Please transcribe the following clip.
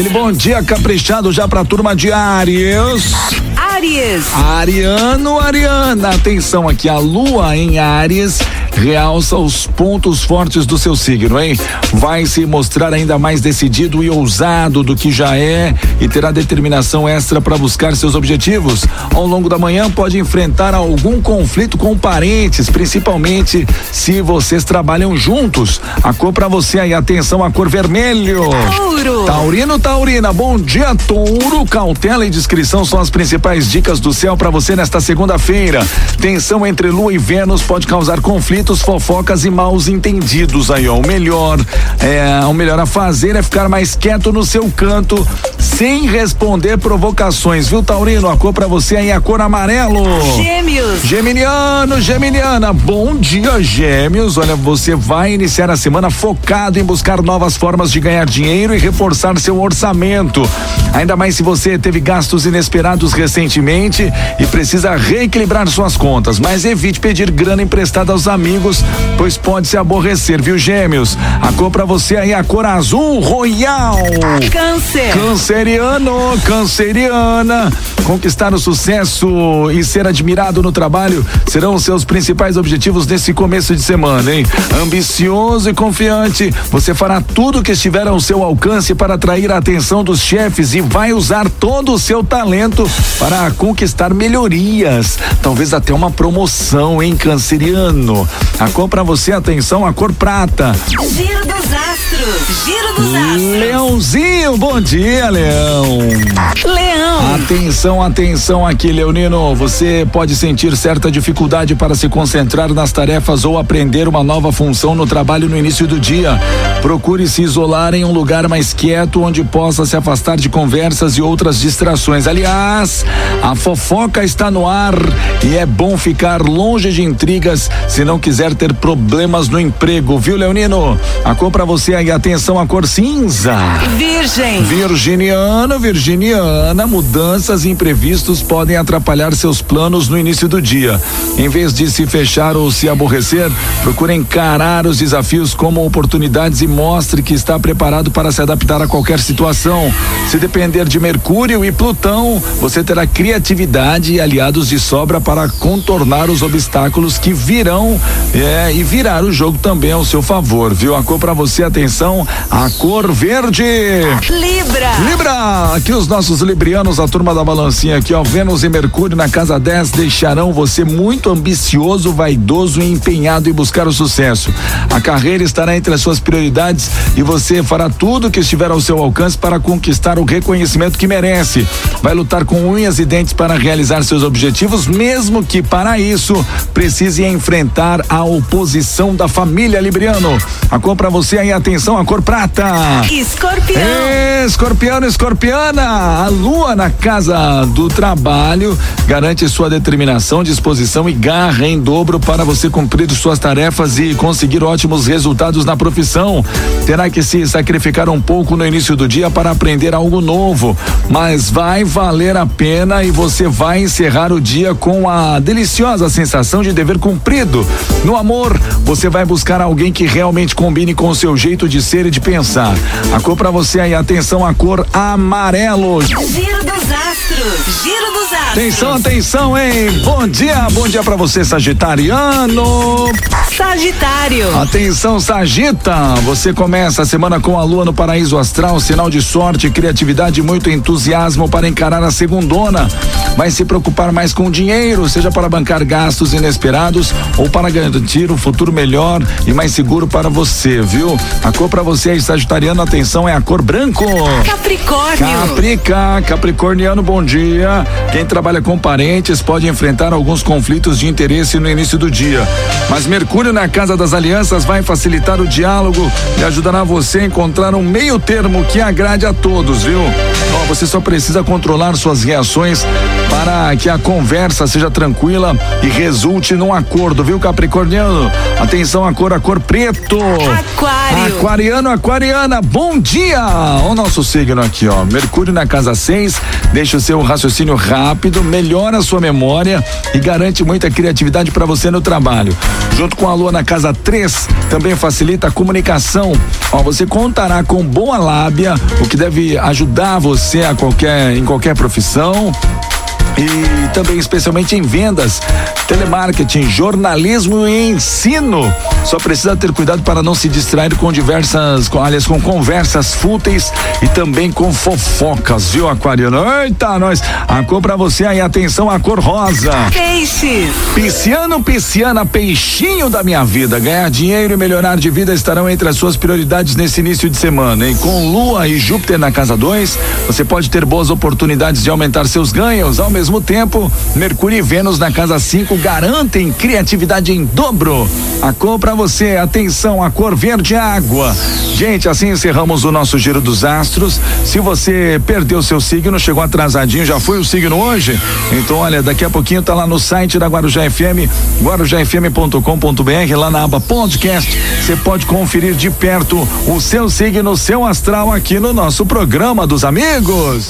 Aquele bom dia caprichado já pra turma de Áries. Áries. Ariano, Ariana, atenção aqui, a lua em Áries realça os pontos fortes do seu signo, hein? Vai se mostrar ainda mais decidido e ousado do que já é e terá determinação extra para buscar seus objetivos. Ao longo da manhã pode enfrentar algum conflito com parentes, principalmente se vocês trabalham juntos. A cor para você aí, atenção, a cor vermelho. Touro. Taurino, Taurina, bom dia, Touro. Cautela e discrição são as principais dicas do céu para você nesta segunda-feira. Tensão entre Lua e Vênus pode causar conflitos, fofocas e maus entendidos aí, ó. O melhor, é, o melhor a fazer é ficar mais quieto no seu canto, sem responder provocações, viu, Taurino? A cor para você aí, a cor amarelo. Gêmeos. Geminiano, Geminiana, bom dia, Gêmeos. Olha, você vai iniciar a semana focado em buscar novas formas de ganhar dinheiro e reforçar seu orçamento. Ainda mais se você teve gastos inesperados recentemente e precisa reequilibrar suas contas. Mas evite pedir grana emprestada aos amigos, pois pode se aborrecer, viu, Gêmeos? A cor pra você aí, a cor azul royal. Câncer. Canceriano, canceriana, conquistar o sucesso e ser admirado no trabalho serão os seus principais objetivos nesse começo de semana, hein? Ambicioso e confiante, você fará tudo o que estiver ao seu alcance para atrair a atenção dos chefes e vai usar todo o seu talento para conquistar melhorias, talvez até uma promoção, hein, canceriano? A cor para você, atenção, a cor prata. Giro dos astros. Giro dos astros. Leãozinho, bom dia, Leão. Leão. Atenção, atenção aqui, Leonino. Você pode sentir certa dificuldade para se concentrar nas tarefas ou aprender uma nova função no trabalho no início do dia. Procure se isolar em um lugar mais quieto onde possa se afastar de conversas e outras distrações. Aliás, a fofoca está no ar e é bom ficar longe de intrigas se não quiser ter problemas no emprego, viu, Leonino? A cor para você aí, atenção, a cor cinza. Virgem. Virginiano, Virginiana, mudanças imprevistos podem atrapalhar seus planos no início do dia. Em vez de se fechar ou se aborrecer, procure encarar os desafios como oportunidades e mostre que está preparado para se adaptar a qualquer situação. Se depender de Mercúrio e Plutão, você terá criatividade e aliados de sobra para contornar os obstáculos que virão é, e virar o jogo também ao seu favor, viu? A cor para você, atenção, a cor verde. Libra. Libra, aqui os nossos librianos, a turma da balancinha aqui, ó, Vênus e Mercúrio na casa 10 deixarão você muito ambicioso, vaidoso e empenhado em buscar o sucesso. A carreira estará entre as suas prioridades e você fará tudo o que estiver ao seu alcance para conquistar o reconhecimento que merece. Vai lutar com unhas e dentes para realizar seus objetivos, mesmo que para isso precise enfrentar a oposição da família Libriano. A cor para você aí, atenção, a cor prata. Escorpião. Escorpiano, escorpiana, a lua na casa do trabalho garante sua determinação, disposição e garra em dobro para você cumprir suas tarefas e conseguir ótimos resultados na profissão. Terá que se sacrificar um pouco no início do dia para aprender algo novo, mas vai valer a pena e você vai encerrar o dia com a deliciosa sensação de dever cumprido. No amor, você vai buscar alguém que realmente combine com o seu jeito de ser e de pensar. A cor para você aí, atenção, a cor amarelo. Giro dos astros. Giro dos astros. Atenção, atenção, hein? Bom dia, bom dia para você, Sagitariano. Sagitário. Atenção, Sagita! Você começa a semana com a lua no paraíso astral, sinal de sorte, criatividade e muito entusiasmo para encarar a segundona. Vai se preocupar mais com o dinheiro, seja para bancar gastos inesperados ou para garantir um futuro melhor e mais seguro para você, viu? A cor para você aí, Sagitariano, atenção, é a cor branco. Capricórnio. Caprica, Capricorniano, bom dia. Quem trabalha com parentes pode enfrentar alguns conflitos de interesse no início do dia. Mas Mercúrio na Casa das Alianças vai facilitar o diálogo e ajudará você a encontrar um meio termo que agrade a todos, viu? Você só precisa controlar suas reações para que a conversa seja tranquila e resulte num acordo, viu, Capricorniano? Atenção, a cor, a cor preto. Aquário. Aquariano, aquariana, bom dia! O nosso signo aqui, ó. Mercúrio na casa 6, deixa o seu raciocínio rápido, melhora a sua memória e garante muita criatividade para você no trabalho. Junto com a lua na casa 3, também facilita a comunicação. Ó, você contará com boa lábia, o que deve ajudar você a qualquer, em qualquer profissão e também especialmente em vendas, telemarketing, jornalismo e ensino. Só precisa ter cuidado para não se distrair com diversas, com, aliás, com conversas fúteis e também com fofocas, viu, Aquariano? Eita, nós. A cor pra você aí, atenção, a cor rosa. Peixes. Pisciano, pisciana, peixinho da minha vida. Ganhar dinheiro e melhorar de vida estarão entre as suas prioridades nesse início de semana, hein? Com Lua e Júpiter na casa 2, você pode ter boas oportunidades de aumentar seus ganhos. Ao mesmo tempo, Mercúrio e Vênus na casa 5 garantem criatividade em dobro. A cor pra você, atenção, a cor verde água. Gente, assim encerramos o nosso giro dos astros. Se você perdeu seu signo, chegou atrasadinho, já foi o signo hoje? Então, olha, daqui a pouquinho tá lá no site da Guarujá FM, guarujafm.com.br, lá na aba podcast. Você pode conferir de perto o seu signo, seu astral aqui no nosso programa dos amigos.